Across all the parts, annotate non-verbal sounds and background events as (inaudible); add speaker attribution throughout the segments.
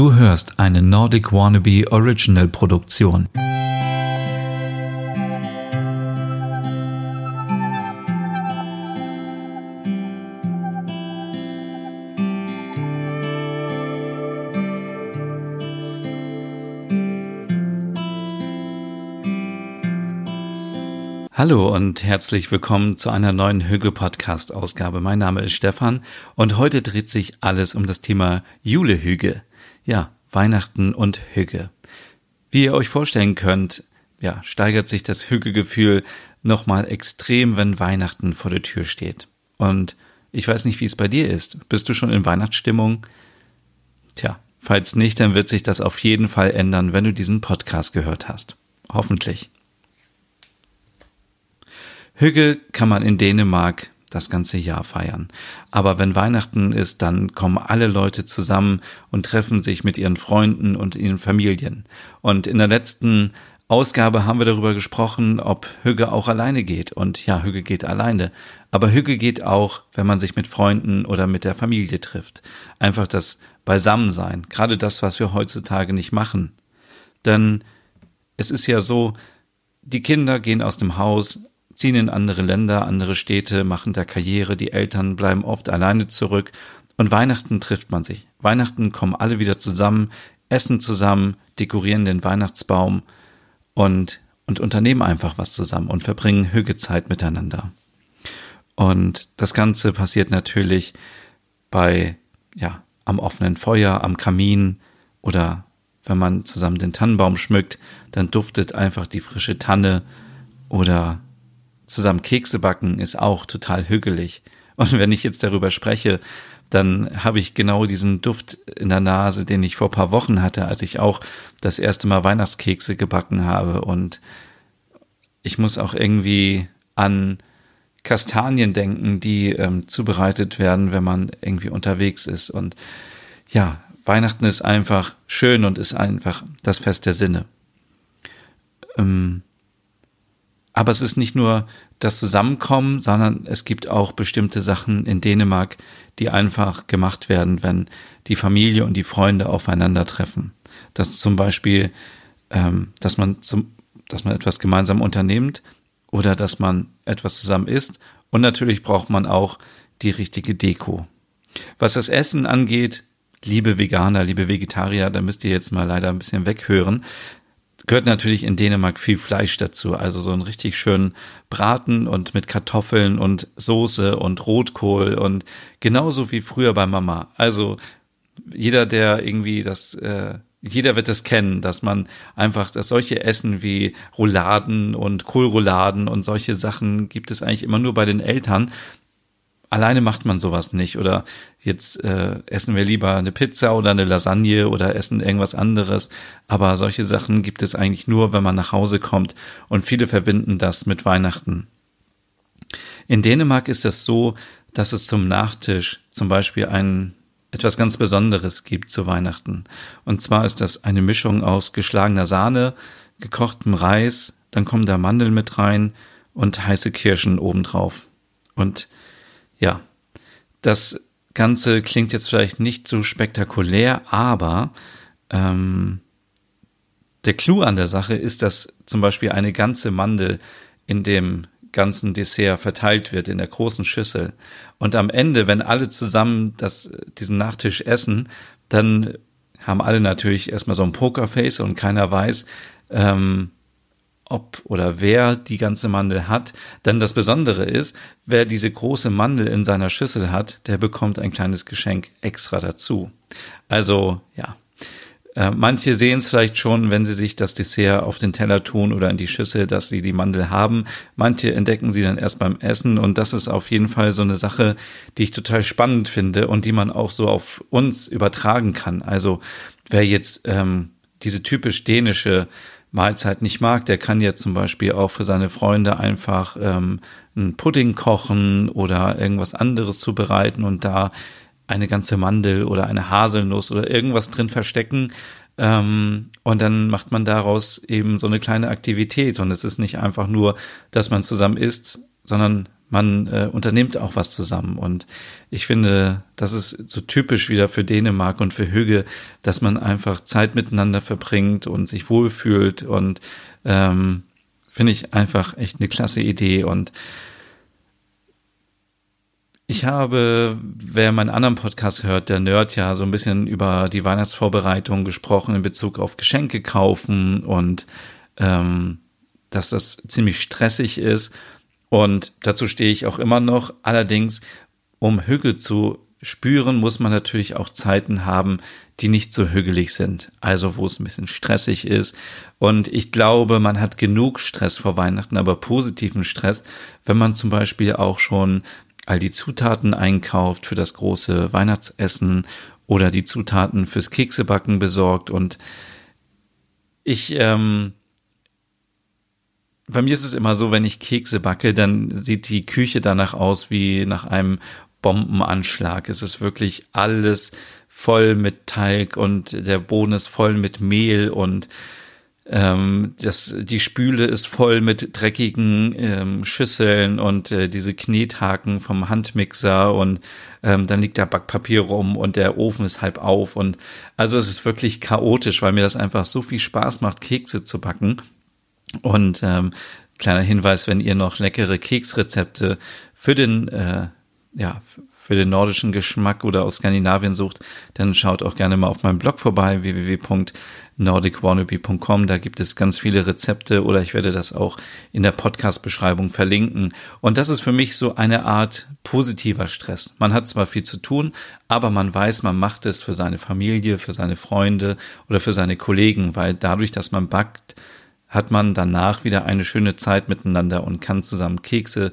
Speaker 1: Du hörst eine Nordic Wannabe Original Produktion. Hallo und herzlich willkommen zu einer neuen Hüge Podcast Ausgabe. Mein Name ist Stefan und heute dreht sich alles um das Thema Julehüge. Ja, Weihnachten und Hüge. Wie ihr euch vorstellen könnt, ja, steigert sich das Hügegefühl nochmal extrem, wenn Weihnachten vor der Tür steht. Und ich weiß nicht, wie es bei dir ist. Bist du schon in Weihnachtsstimmung? Tja, falls nicht, dann wird sich das auf jeden Fall ändern, wenn du diesen Podcast gehört hast. Hoffentlich. Hügge kann man in Dänemark das ganze Jahr feiern. Aber wenn Weihnachten ist, dann kommen alle Leute zusammen und treffen sich mit ihren Freunden und ihren Familien. Und in der letzten Ausgabe haben wir darüber gesprochen, ob Hügge auch alleine geht. Und ja, Hügge geht alleine. Aber Hügge geht auch, wenn man sich mit Freunden oder mit der Familie trifft. Einfach das Beisammensein. Gerade das, was wir heutzutage nicht machen. Denn es ist ja so, die Kinder gehen aus dem Haus, ziehen in andere Länder, andere Städte, machen da Karriere, die Eltern bleiben oft alleine zurück und Weihnachten trifft man sich. Weihnachten kommen alle wieder zusammen, essen zusammen, dekorieren den Weihnachtsbaum und, und unternehmen einfach was zusammen und verbringen Hügezeit miteinander. Und das Ganze passiert natürlich bei, ja, am offenen Feuer, am Kamin oder wenn man zusammen den Tannenbaum schmückt, dann duftet einfach die frische Tanne oder zusammen Kekse backen ist auch total hügelig. Und wenn ich jetzt darüber spreche, dann habe ich genau diesen Duft in der Nase, den ich vor paar Wochen hatte, als ich auch das erste Mal Weihnachtskekse gebacken habe. Und ich muss auch irgendwie an Kastanien denken, die ähm, zubereitet werden, wenn man irgendwie unterwegs ist. Und ja, Weihnachten ist einfach schön und ist einfach das Fest der Sinne. Ähm, aber es ist nicht nur das Zusammenkommen, sondern es gibt auch bestimmte Sachen in Dänemark, die einfach gemacht werden, wenn die Familie und die Freunde aufeinandertreffen. Das zum Beispiel, ähm, dass man zum, dass man etwas gemeinsam unternimmt oder dass man etwas zusammen isst. Und natürlich braucht man auch die richtige Deko. Was das Essen angeht, liebe Veganer, liebe Vegetarier, da müsst ihr jetzt mal leider ein bisschen weghören gehört natürlich in Dänemark viel Fleisch dazu. Also so einen richtig schönen Braten und mit Kartoffeln und Soße und Rotkohl und genauso wie früher bei Mama. Also jeder, der irgendwie das, äh, jeder wird das kennen, dass man einfach, dass solche Essen wie Rouladen und Kohlrouladen und solche Sachen gibt es eigentlich immer nur bei den Eltern alleine macht man sowas nicht. Oder jetzt äh, essen wir lieber eine Pizza oder eine Lasagne oder essen irgendwas anderes. Aber solche Sachen gibt es eigentlich nur, wenn man nach Hause kommt. Und viele verbinden das mit Weihnachten. In Dänemark ist es so, dass es zum Nachtisch zum Beispiel ein etwas ganz Besonderes gibt zu Weihnachten. Und zwar ist das eine Mischung aus geschlagener Sahne, gekochtem Reis, dann kommen da Mandeln mit rein und heiße Kirschen obendrauf. Und ja, das Ganze klingt jetzt vielleicht nicht so spektakulär, aber ähm, der Clou an der Sache ist, dass zum Beispiel eine ganze Mandel in dem ganzen Dessert verteilt wird in der großen Schüssel. Und am Ende, wenn alle zusammen das, diesen Nachtisch essen, dann haben alle natürlich erstmal so ein Pokerface und keiner weiß, ähm, ob oder wer die ganze Mandel hat. Denn das Besondere ist, wer diese große Mandel in seiner Schüssel hat, der bekommt ein kleines Geschenk extra dazu. Also ja, äh, manche sehen es vielleicht schon, wenn sie sich das Dessert auf den Teller tun oder in die Schüssel, dass sie die Mandel haben. Manche entdecken sie dann erst beim Essen und das ist auf jeden Fall so eine Sache, die ich total spannend finde und die man auch so auf uns übertragen kann. Also wer jetzt ähm, diese typisch dänische Mahlzeit nicht mag, der kann jetzt zum Beispiel auch für seine Freunde einfach ähm, einen Pudding kochen oder irgendwas anderes zubereiten und da eine ganze Mandel oder eine Haselnuss oder irgendwas drin verstecken. Ähm, und dann macht man daraus eben so eine kleine Aktivität. Und es ist nicht einfach nur, dass man zusammen isst, sondern man äh, unternimmt auch was zusammen. Und ich finde, das ist so typisch wieder für Dänemark und für Hüge, dass man einfach Zeit miteinander verbringt und sich wohlfühlt. Und ähm, finde ich einfach echt eine klasse Idee. Und ich habe, wer meinen anderen Podcast hört, der Nerd ja so ein bisschen über die Weihnachtsvorbereitung gesprochen in Bezug auf Geschenke kaufen und ähm, dass das ziemlich stressig ist. Und dazu stehe ich auch immer noch. Allerdings, um Hügel zu spüren, muss man natürlich auch Zeiten haben, die nicht so hügelig sind. Also wo es ein bisschen stressig ist. Und ich glaube, man hat genug Stress vor Weihnachten, aber positiven Stress, wenn man zum Beispiel auch schon all die Zutaten einkauft für das große Weihnachtsessen oder die Zutaten fürs Keksebacken besorgt. Und ich ähm, bei mir ist es immer so, wenn ich Kekse backe, dann sieht die Küche danach aus wie nach einem Bombenanschlag. Es ist wirklich alles voll mit Teig und der Boden ist voll mit Mehl und ähm, das, die Spüle ist voll mit dreckigen ähm, Schüsseln und äh, diese Knethaken vom Handmixer und ähm, dann liegt da Backpapier rum und der Ofen ist halb auf und also es ist wirklich chaotisch, weil mir das einfach so viel Spaß macht, Kekse zu backen und ähm, kleiner Hinweis, wenn ihr noch leckere Keksrezepte für den äh, ja, für den nordischen Geschmack oder aus Skandinavien sucht, dann schaut auch gerne mal auf meinem Blog vorbei, www.nordicwannabe.com. Da gibt es ganz viele Rezepte oder ich werde das auch in der Podcast-Beschreibung verlinken. Und das ist für mich so eine Art positiver Stress. Man hat zwar viel zu tun, aber man weiß, man macht es für seine Familie, für seine Freunde oder für seine Kollegen, weil dadurch, dass man backt, hat man danach wieder eine schöne Zeit miteinander und kann zusammen Kekse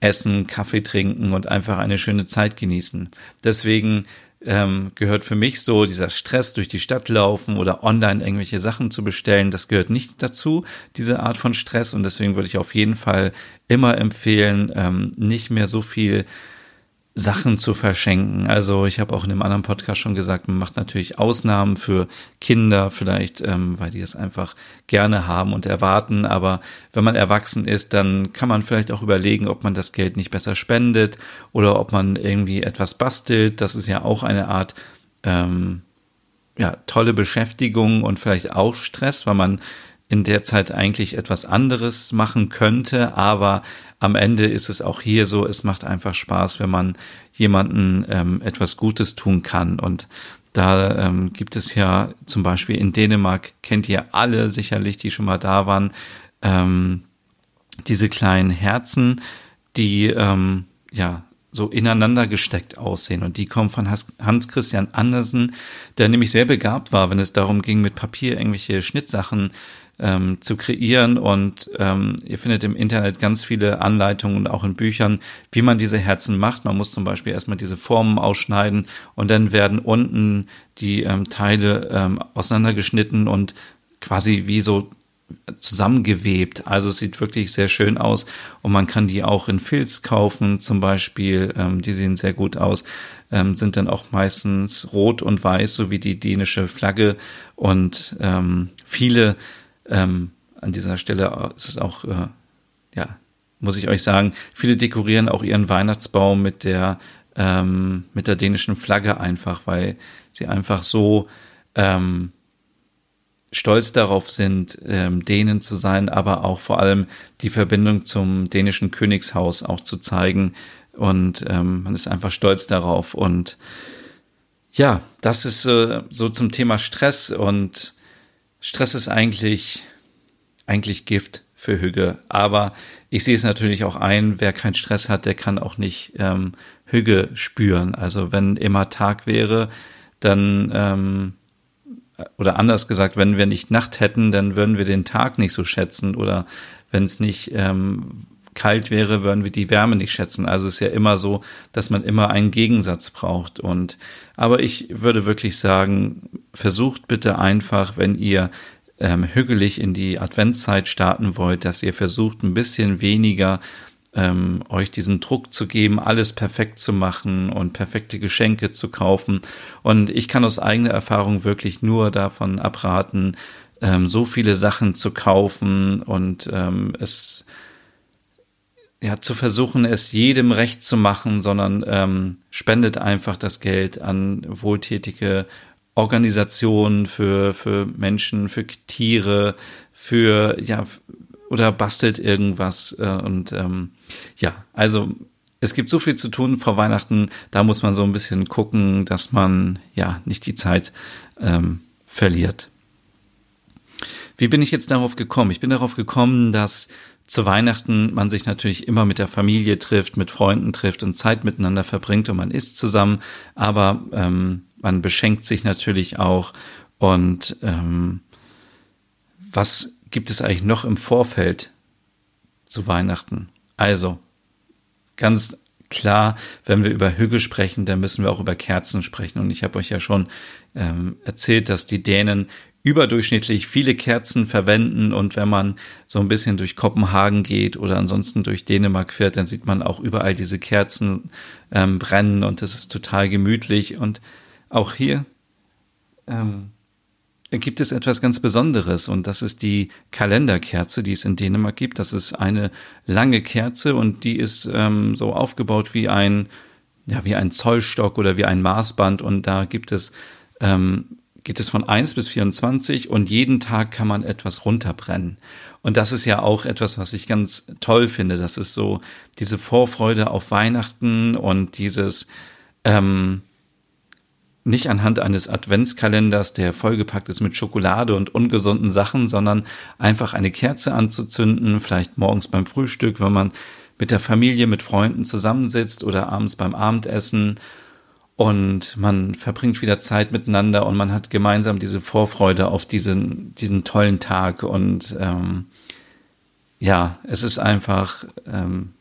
Speaker 1: essen, Kaffee trinken und einfach eine schöne Zeit genießen. Deswegen ähm, gehört für mich so dieser Stress durch die Stadt laufen oder online irgendwelche Sachen zu bestellen, das gehört nicht dazu, diese Art von Stress. Und deswegen würde ich auf jeden Fall immer empfehlen, ähm, nicht mehr so viel Sachen zu verschenken. Also ich habe auch in einem anderen Podcast schon gesagt, man macht natürlich Ausnahmen für Kinder, vielleicht, ähm, weil die es einfach gerne haben und erwarten. Aber wenn man erwachsen ist, dann kann man vielleicht auch überlegen, ob man das Geld nicht besser spendet oder ob man irgendwie etwas bastelt. Das ist ja auch eine Art ähm, ja, tolle Beschäftigung und vielleicht auch Stress, weil man in der Zeit eigentlich etwas anderes machen könnte, aber am Ende ist es auch hier so, es macht einfach Spaß, wenn man jemanden ähm, etwas Gutes tun kann. Und da ähm, gibt es ja zum Beispiel in Dänemark, kennt ihr alle sicherlich, die schon mal da waren, ähm, diese kleinen Herzen, die ähm, ja so ineinander gesteckt aussehen. Und die kommen von Hans Christian Andersen, der nämlich sehr begabt war, wenn es darum ging, mit Papier irgendwelche Schnittsachen ähm, zu kreieren. Und ähm, ihr findet im Internet ganz viele Anleitungen und auch in Büchern, wie man diese Herzen macht. Man muss zum Beispiel erstmal diese Formen ausschneiden und dann werden unten die ähm, Teile ähm, auseinandergeschnitten und quasi wie so zusammengewebt. Also es sieht wirklich sehr schön aus und man kann die auch in Filz kaufen zum Beispiel. Ähm, die sehen sehr gut aus, ähm, sind dann auch meistens rot und weiß, so wie die dänische Flagge und ähm, viele ähm, an dieser Stelle ist es auch, äh, ja, muss ich euch sagen, viele dekorieren auch ihren Weihnachtsbaum mit der, ähm, mit der dänischen Flagge einfach, weil sie einfach so ähm, stolz darauf sind, ähm, Dänen zu sein, aber auch vor allem die Verbindung zum dänischen Königshaus auch zu zeigen. Und ähm, man ist einfach stolz darauf. Und ja, das ist äh, so zum Thema Stress und Stress ist eigentlich, eigentlich Gift für Hüge. Aber ich sehe es natürlich auch ein, wer keinen Stress hat, der kann auch nicht ähm, Hüge spüren. Also wenn immer Tag wäre, dann, ähm, oder anders gesagt, wenn wir nicht Nacht hätten, dann würden wir den Tag nicht so schätzen. Oder wenn es nicht ähm, kalt wäre, würden wir die Wärme nicht schätzen. Also es ist ja immer so, dass man immer einen Gegensatz braucht. Und aber ich würde wirklich sagen, versucht bitte einfach, wenn ihr ähm, hügelig in die Adventszeit starten wollt, dass ihr versucht, ein bisschen weniger ähm, euch diesen Druck zu geben, alles perfekt zu machen und perfekte Geschenke zu kaufen. Und ich kann aus eigener Erfahrung wirklich nur davon abraten, ähm, so viele Sachen zu kaufen und ähm, es ja, zu versuchen, es jedem recht zu machen, sondern ähm, spendet einfach das Geld an wohltätige Organisationen für, für Menschen, für Tiere, für, ja, oder bastelt irgendwas. Äh, und ähm, ja, also es gibt so viel zu tun vor Weihnachten, da muss man so ein bisschen gucken, dass man ja nicht die Zeit ähm, verliert. Wie bin ich jetzt darauf gekommen? Ich bin darauf gekommen, dass zu Weihnachten man sich natürlich immer mit der Familie trifft, mit Freunden trifft und Zeit miteinander verbringt und man isst zusammen, aber ähm, man beschenkt sich natürlich auch. Und ähm, was gibt es eigentlich noch im Vorfeld zu Weihnachten? Also, ganz klar, wenn wir über Hügge sprechen, dann müssen wir auch über Kerzen sprechen. Und ich habe euch ja schon ähm, erzählt, dass die Dänen überdurchschnittlich viele Kerzen verwenden. Und wenn man so ein bisschen durch Kopenhagen geht oder ansonsten durch Dänemark fährt, dann sieht man auch überall diese Kerzen ähm, brennen und das ist total gemütlich. Und auch hier ähm, gibt es etwas ganz Besonderes und das ist die Kalenderkerze, die es in Dänemark gibt. Das ist eine lange Kerze und die ist ähm, so aufgebaut wie ein ja wie ein Zollstock oder wie ein Maßband. Und da gibt es ähm, geht es von 1 bis 24 und jeden Tag kann man etwas runterbrennen. Und das ist ja auch etwas, was ich ganz toll finde. Das ist so diese Vorfreude auf Weihnachten und dieses ähm, nicht anhand eines Adventskalenders, der vollgepackt ist mit Schokolade und ungesunden Sachen, sondern einfach eine Kerze anzuzünden, vielleicht morgens beim Frühstück, wenn man mit der Familie, mit Freunden zusammensitzt oder abends beim Abendessen und man verbringt wieder Zeit miteinander und man hat gemeinsam diese Vorfreude auf diesen, diesen tollen Tag und ähm, ja, es ist einfach, ähm,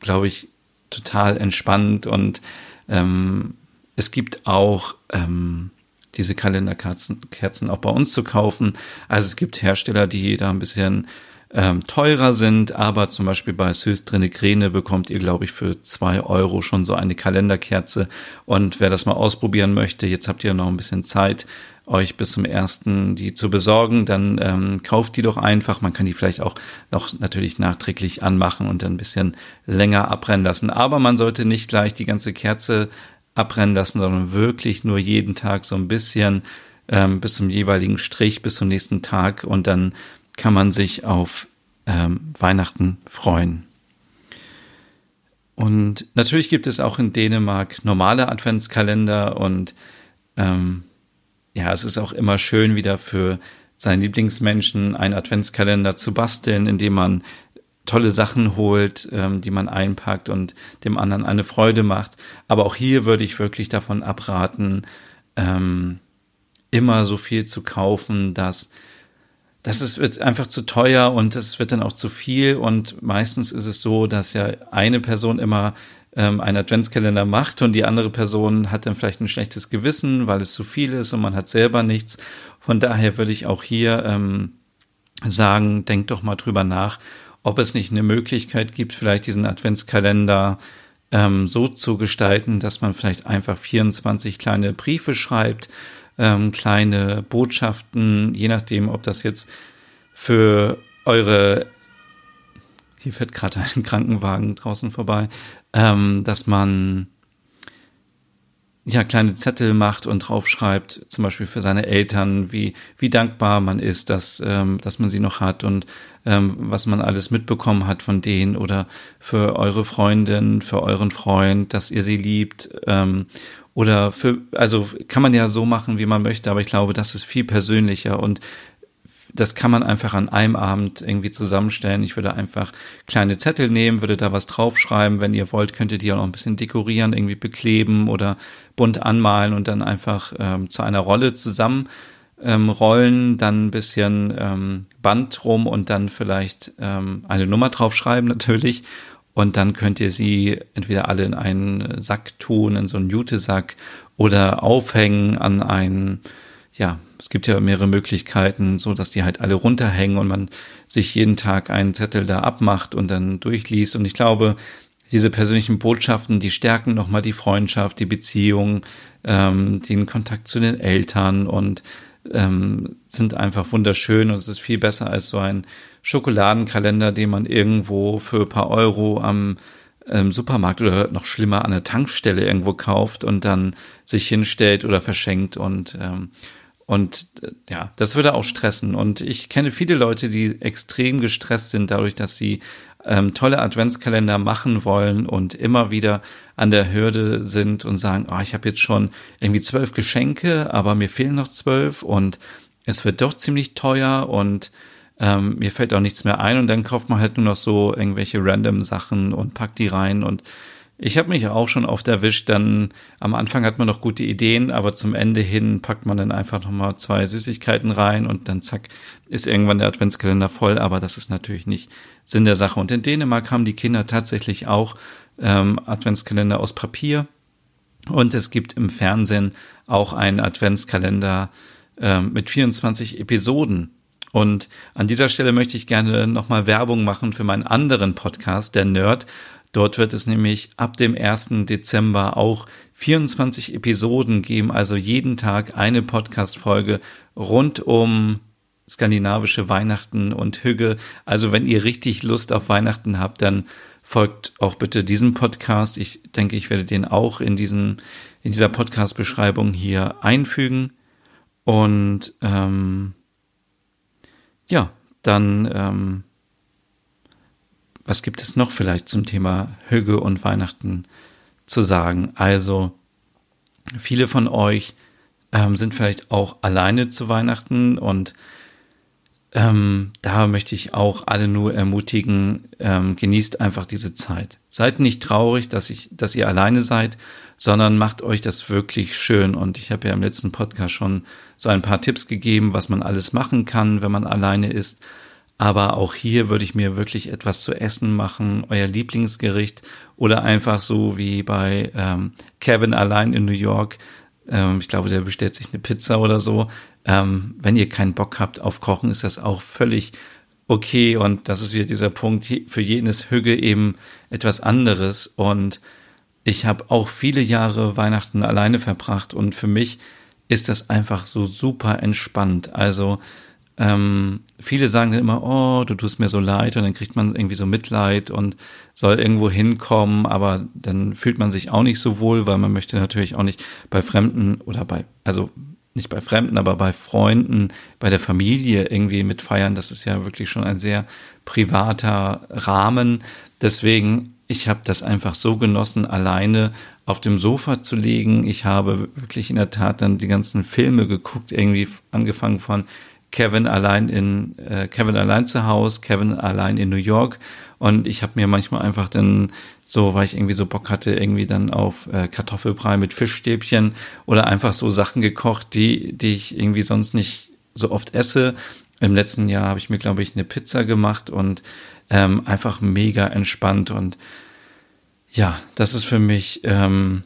Speaker 1: glaube ich, total entspannt und ähm, es gibt auch ähm, diese Kalenderkerzen Kerzen auch bei uns zu kaufen. Also es gibt Hersteller, die da ein bisschen ähm, teurer sind, aber zum Beispiel bei Söstrine Grene bekommt ihr, glaube ich, für zwei Euro schon so eine Kalenderkerze. Und wer das mal ausprobieren möchte, jetzt habt ihr noch ein bisschen Zeit, euch bis zum ersten die zu besorgen, dann ähm, kauft die doch einfach. Man kann die vielleicht auch noch natürlich nachträglich anmachen und dann ein bisschen länger abbrennen lassen. Aber man sollte nicht gleich die ganze Kerze abbrennen lassen, sondern wirklich nur jeden Tag so ein bisschen ähm, bis zum jeweiligen Strich, bis zum nächsten Tag und dann kann man sich auf ähm, Weihnachten freuen. Und natürlich gibt es auch in Dänemark normale Adventskalender und ähm, ja, es ist auch immer schön, wieder für seinen Lieblingsmenschen einen Adventskalender zu basteln, indem man tolle Sachen holt, ähm, die man einpackt und dem anderen eine Freude macht. Aber auch hier würde ich wirklich davon abraten, ähm, immer so viel zu kaufen, dass das ist wird einfach zu teuer und es wird dann auch zu viel und meistens ist es so, dass ja eine Person immer ähm, einen Adventskalender macht und die andere Person hat dann vielleicht ein schlechtes Gewissen, weil es zu viel ist und man hat selber nichts. Von daher würde ich auch hier ähm, sagen, denkt doch mal drüber nach, ob es nicht eine Möglichkeit gibt, vielleicht diesen Adventskalender ähm, so zu gestalten, dass man vielleicht einfach 24 kleine Briefe schreibt, ähm, kleine Botschaften, je nachdem, ob das jetzt für eure hier fährt gerade ein (laughs) Krankenwagen draußen vorbei, ähm, dass man ja kleine Zettel macht und draufschreibt, zum Beispiel für seine Eltern, wie wie dankbar man ist, dass ähm, dass man sie noch hat und ähm, was man alles mitbekommen hat von denen oder für eure Freundin, für euren Freund, dass ihr sie liebt ähm, oder für, also kann man ja so machen, wie man möchte, aber ich glaube, das ist viel persönlicher und das kann man einfach an einem Abend irgendwie zusammenstellen. Ich würde einfach kleine Zettel nehmen, würde da was draufschreiben. Wenn ihr wollt, könnt ihr die auch noch ein bisschen dekorieren, irgendwie bekleben oder bunt anmalen und dann einfach ähm, zu einer Rolle zusammen ähm, dann ein bisschen ähm, Band rum und dann vielleicht ähm, eine Nummer draufschreiben natürlich und dann könnt ihr sie entweder alle in einen Sack tun, in so einen Jutesack oder aufhängen an einen, ja, es gibt ja mehrere Möglichkeiten, so dass die halt alle runterhängen und man sich jeden Tag einen Zettel da abmacht und dann durchliest. Und ich glaube, diese persönlichen Botschaften, die stärken nochmal die Freundschaft, die Beziehung, ähm, den Kontakt zu den Eltern und ähm, sind einfach wunderschön und es ist viel besser als so ein Schokoladenkalender, den man irgendwo für ein paar Euro am ähm, Supermarkt oder noch schlimmer an der Tankstelle irgendwo kauft und dann sich hinstellt oder verschenkt und ähm, und äh, ja, das würde auch stressen. Und ich kenne viele Leute, die extrem gestresst sind dadurch, dass sie ähm, tolle Adventskalender machen wollen und immer wieder an der Hürde sind und sagen, oh, ich habe jetzt schon irgendwie zwölf Geschenke, aber mir fehlen noch zwölf und es wird doch ziemlich teuer und ähm, mir fällt auch nichts mehr ein und dann kauft man halt nur noch so irgendwelche random Sachen und packt die rein und ich habe mich auch schon oft erwischt, dann am Anfang hat man noch gute Ideen, aber zum Ende hin packt man dann einfach nochmal zwei Süßigkeiten rein und dann zack, ist irgendwann der Adventskalender voll, aber das ist natürlich nicht Sinn der Sache. Und in Dänemark haben die Kinder tatsächlich auch ähm, Adventskalender aus Papier und es gibt im Fernsehen auch einen Adventskalender ähm, mit 24 Episoden. Und an dieser Stelle möchte ich gerne nochmal Werbung machen für meinen anderen Podcast, der Nerd. Dort wird es nämlich ab dem 1. Dezember auch 24 Episoden geben, also jeden Tag eine Podcast-Folge rund um skandinavische Weihnachten und Hügge. Also wenn ihr richtig Lust auf Weihnachten habt, dann folgt auch bitte diesem Podcast. Ich denke, ich werde den auch in diesem in dieser Podcast-Beschreibung hier einfügen. Und ähm, ja, dann ähm, was gibt es noch vielleicht zum Thema Hüge und Weihnachten zu sagen? Also, viele von euch ähm, sind vielleicht auch alleine zu Weihnachten und ähm, da möchte ich auch alle nur ermutigen, ähm, genießt einfach diese Zeit. Seid nicht traurig, dass, ich, dass ihr alleine seid, sondern macht euch das wirklich schön. Und ich habe ja im letzten Podcast schon so ein paar Tipps gegeben, was man alles machen kann, wenn man alleine ist. Aber auch hier würde ich mir wirklich etwas zu essen machen, euer Lieblingsgericht oder einfach so wie bei ähm, Kevin allein in New York. Ähm, ich glaube, der bestellt sich eine Pizza oder so. Ähm, wenn ihr keinen Bock habt auf Kochen, ist das auch völlig okay. Und das ist wieder dieser Punkt. Für jeden ist Hüge eben etwas anderes. Und ich habe auch viele Jahre Weihnachten alleine verbracht und für mich ist das einfach so super entspannt. Also ähm, viele sagen dann immer, oh, du tust mir so leid und dann kriegt man irgendwie so Mitleid und soll irgendwo hinkommen, aber dann fühlt man sich auch nicht so wohl, weil man möchte natürlich auch nicht bei Fremden oder bei, also nicht bei Fremden, aber bei Freunden, bei der Familie irgendwie mitfeiern. Das ist ja wirklich schon ein sehr privater Rahmen. Deswegen, ich habe das einfach so genossen, alleine auf dem Sofa zu liegen. Ich habe wirklich in der Tat dann die ganzen Filme geguckt, irgendwie angefangen von Kevin allein in äh, Kevin allein zu Hause, Kevin allein in New York und ich habe mir manchmal einfach dann so, weil ich irgendwie so Bock hatte, irgendwie dann auf äh, Kartoffelbrei mit Fischstäbchen oder einfach so Sachen gekocht, die die ich irgendwie sonst nicht so oft esse. Im letzten Jahr habe ich mir glaube ich eine Pizza gemacht und ähm, einfach mega entspannt und ja, das ist für mich ähm,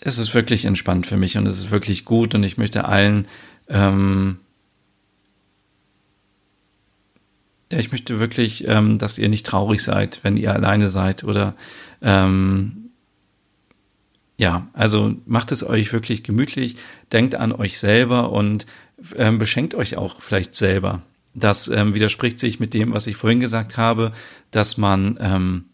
Speaker 1: es ist wirklich entspannt für mich und es ist wirklich gut und ich möchte allen ähm, ja, ich möchte wirklich, ähm, dass ihr nicht traurig seid, wenn ihr alleine seid oder ähm, ja, also macht es euch wirklich gemütlich, denkt an euch selber und ähm, beschenkt euch auch vielleicht selber. Das ähm, widerspricht sich mit dem, was ich vorhin gesagt habe, dass man ähm,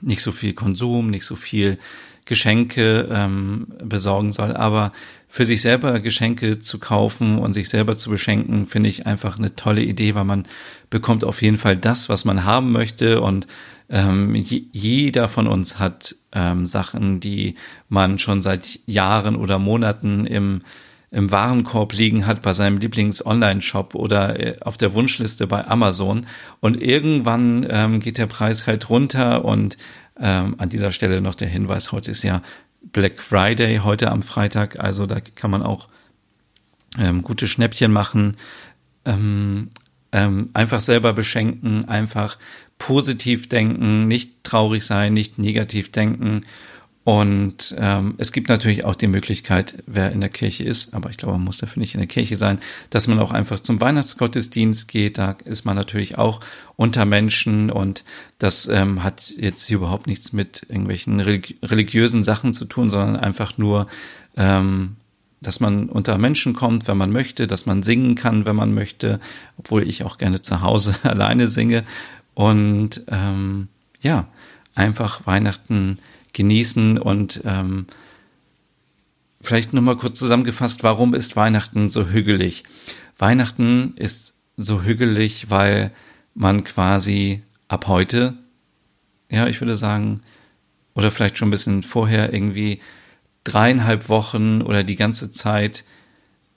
Speaker 1: nicht so viel Konsum, nicht so viel Geschenke ähm, besorgen soll. Aber für sich selber Geschenke zu kaufen und sich selber zu beschenken, finde ich einfach eine tolle Idee, weil man bekommt auf jeden Fall das, was man haben möchte und ähm, jeder von uns hat ähm, Sachen, die man schon seit Jahren oder Monaten im im Warenkorb liegen hat bei seinem Lieblings-Online-Shop oder äh, auf der Wunschliste bei Amazon. Und irgendwann ähm, geht der Preis halt runter und ähm, an dieser Stelle noch der Hinweis, heute ist ja Black Friday, heute am Freitag, also da kann man auch ähm, gute Schnäppchen machen, ähm, ähm, einfach selber beschenken, einfach positiv denken, nicht traurig sein, nicht negativ denken und ähm, es gibt natürlich auch die Möglichkeit, wer in der Kirche ist, aber ich glaube, man muss dafür nicht in der Kirche sein, dass man auch einfach zum Weihnachtsgottesdienst geht. Da ist man natürlich auch unter Menschen und das ähm, hat jetzt hier überhaupt nichts mit irgendwelchen religi religiösen Sachen zu tun, sondern einfach nur ähm, dass man unter Menschen kommt, wenn man möchte, dass man singen kann, wenn man möchte, obwohl ich auch gerne zu Hause (laughs) alleine singe. Und ähm, ja, einfach Weihnachten genießen und ähm, vielleicht nochmal kurz zusammengefasst, warum ist Weihnachten so hügelig? Weihnachten ist so hügelig, weil man quasi ab heute, ja, ich würde sagen, oder vielleicht schon ein bisschen vorher irgendwie dreieinhalb Wochen oder die ganze Zeit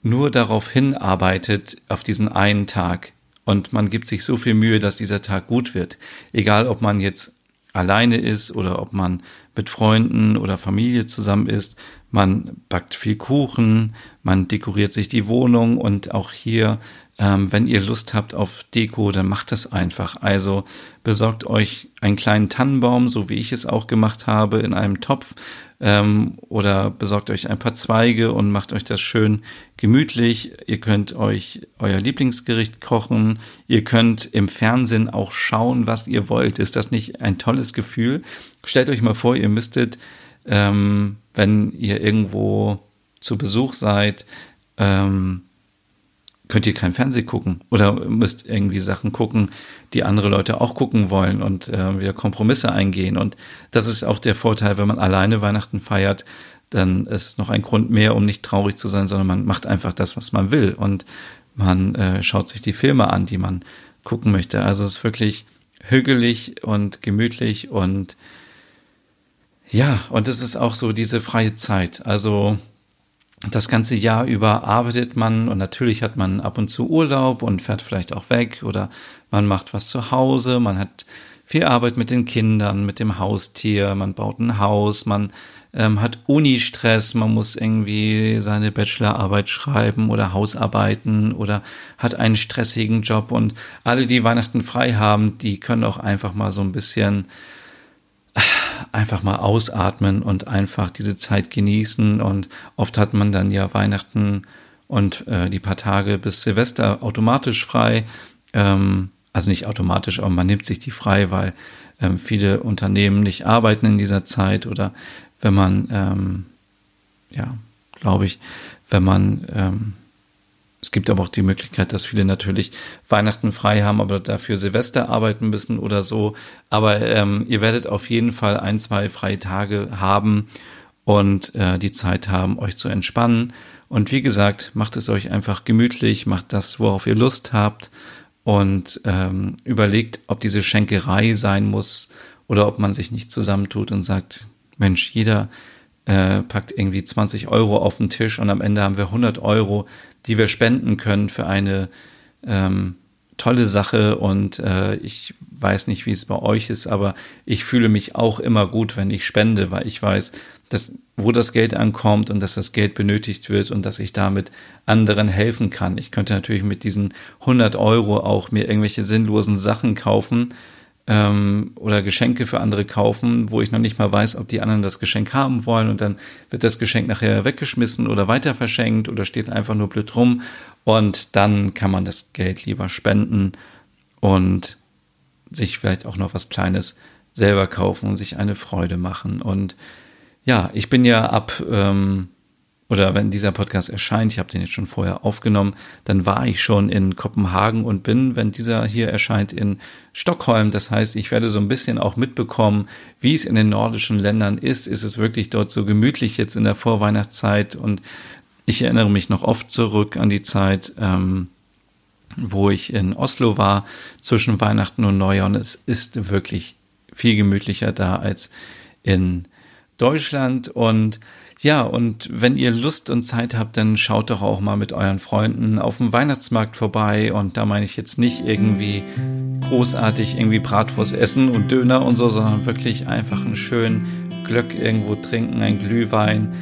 Speaker 1: nur darauf hinarbeitet, auf diesen einen Tag. Und man gibt sich so viel Mühe, dass dieser Tag gut wird. Egal, ob man jetzt alleine ist oder ob man mit Freunden oder Familie zusammen ist. Man backt viel Kuchen, man dekoriert sich die Wohnung und auch hier, ähm, wenn ihr Lust habt auf Deko, dann macht das einfach. Also besorgt euch einen kleinen Tannenbaum, so wie ich es auch gemacht habe, in einem Topf ähm, oder besorgt euch ein paar Zweige und macht euch das schön gemütlich. Ihr könnt euch euer Lieblingsgericht kochen. Ihr könnt im Fernsehen auch schauen, was ihr wollt. Ist das nicht ein tolles Gefühl? Stellt euch mal vor, ihr müsstet, ähm, wenn ihr irgendwo zu Besuch seid, ähm, könnt ihr kein Fernsehen gucken oder müsst irgendwie Sachen gucken, die andere Leute auch gucken wollen und äh, wieder Kompromisse eingehen. Und das ist auch der Vorteil, wenn man alleine Weihnachten feiert, dann ist noch ein Grund mehr, um nicht traurig zu sein, sondern man macht einfach das, was man will und man äh, schaut sich die Filme an, die man gucken möchte. Also es ist wirklich hügelig und gemütlich und ja, und es ist auch so diese freie Zeit. Also das ganze Jahr über arbeitet man und natürlich hat man ab und zu Urlaub und fährt vielleicht auch weg oder man macht was zu Hause, man hat viel Arbeit mit den Kindern, mit dem Haustier, man baut ein Haus, man ähm, hat Uni-Stress, man muss irgendwie seine Bachelorarbeit schreiben oder Hausarbeiten oder hat einen stressigen Job. Und alle, die Weihnachten frei haben, die können auch einfach mal so ein bisschen einfach mal ausatmen und einfach diese Zeit genießen. Und oft hat man dann ja Weihnachten und äh, die paar Tage bis Silvester automatisch frei. Ähm, also nicht automatisch, aber man nimmt sich die frei, weil ähm, viele Unternehmen nicht arbeiten in dieser Zeit oder wenn man, ähm, ja, glaube ich, wenn man ähm, es gibt aber auch die Möglichkeit, dass viele natürlich Weihnachten frei haben, aber dafür Silvester arbeiten müssen oder so. Aber ähm, ihr werdet auf jeden Fall ein, zwei freie Tage haben und äh, die Zeit haben, euch zu entspannen. Und wie gesagt, macht es euch einfach gemütlich, macht das, worauf ihr Lust habt und ähm, überlegt, ob diese Schenkerei sein muss oder ob man sich nicht zusammentut und sagt, Mensch, jeder äh, packt irgendwie 20 Euro auf den Tisch und am Ende haben wir 100 Euro, die wir spenden können für eine ähm, tolle Sache und äh, ich weiß nicht, wie es bei euch ist, aber ich fühle mich auch immer gut, wenn ich spende, weil ich weiß, dass, wo das Geld ankommt und dass das Geld benötigt wird und dass ich damit anderen helfen kann. Ich könnte natürlich mit diesen 100 Euro auch mir irgendwelche sinnlosen Sachen kaufen, ähm, oder Geschenke für andere kaufen, wo ich noch nicht mal weiß, ob die anderen das Geschenk haben wollen. Und dann wird das Geschenk nachher weggeschmissen oder weiter verschenkt oder steht einfach nur blöd rum. Und dann kann man das Geld lieber spenden und sich vielleicht auch noch was Kleines selber kaufen und sich eine Freude machen. Und ja, ich bin ja ab ähm, oder wenn dieser Podcast erscheint, ich habe den jetzt schon vorher aufgenommen, dann war ich schon in Kopenhagen und bin, wenn dieser hier erscheint, in Stockholm. Das heißt, ich werde so ein bisschen auch mitbekommen, wie es in den nordischen Ländern ist. Ist es wirklich dort so gemütlich jetzt in der Vorweihnachtszeit? Und ich erinnere mich noch oft zurück an die Zeit, ähm, wo ich in Oslo war zwischen Weihnachten und Neujahr. Und es ist wirklich viel gemütlicher da als in Deutschland und ja, und wenn ihr Lust und Zeit habt, dann schaut doch auch mal mit euren Freunden auf dem Weihnachtsmarkt vorbei. Und da meine ich jetzt nicht irgendwie großartig irgendwie Bratwurst essen und Döner und so, sondern wirklich einfach einen schönen Glöck irgendwo trinken, ein Glühwein,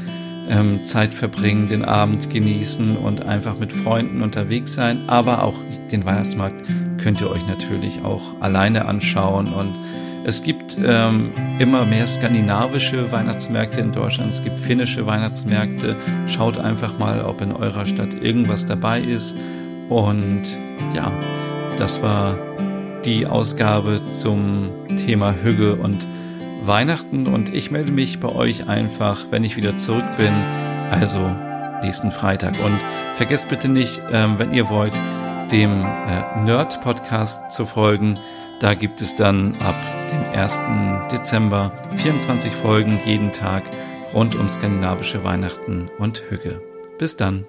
Speaker 1: ähm, Zeit verbringen, den Abend genießen und einfach mit Freunden unterwegs sein. Aber auch den Weihnachtsmarkt könnt ihr euch natürlich auch alleine anschauen und es gibt ähm, immer mehr skandinavische Weihnachtsmärkte in Deutschland. Es gibt finnische Weihnachtsmärkte. Schaut einfach mal, ob in eurer Stadt irgendwas dabei ist. Und ja, das war die Ausgabe zum Thema Hüge und Weihnachten. Und ich melde mich bei euch einfach, wenn ich wieder zurück bin. Also nächsten Freitag. Und vergesst bitte nicht, ähm, wenn ihr wollt, dem äh, Nerd-Podcast zu folgen. Da gibt es dann ab dem 1. Dezember 24 Folgen jeden Tag rund um skandinavische Weihnachten und Hügge. Bis dann.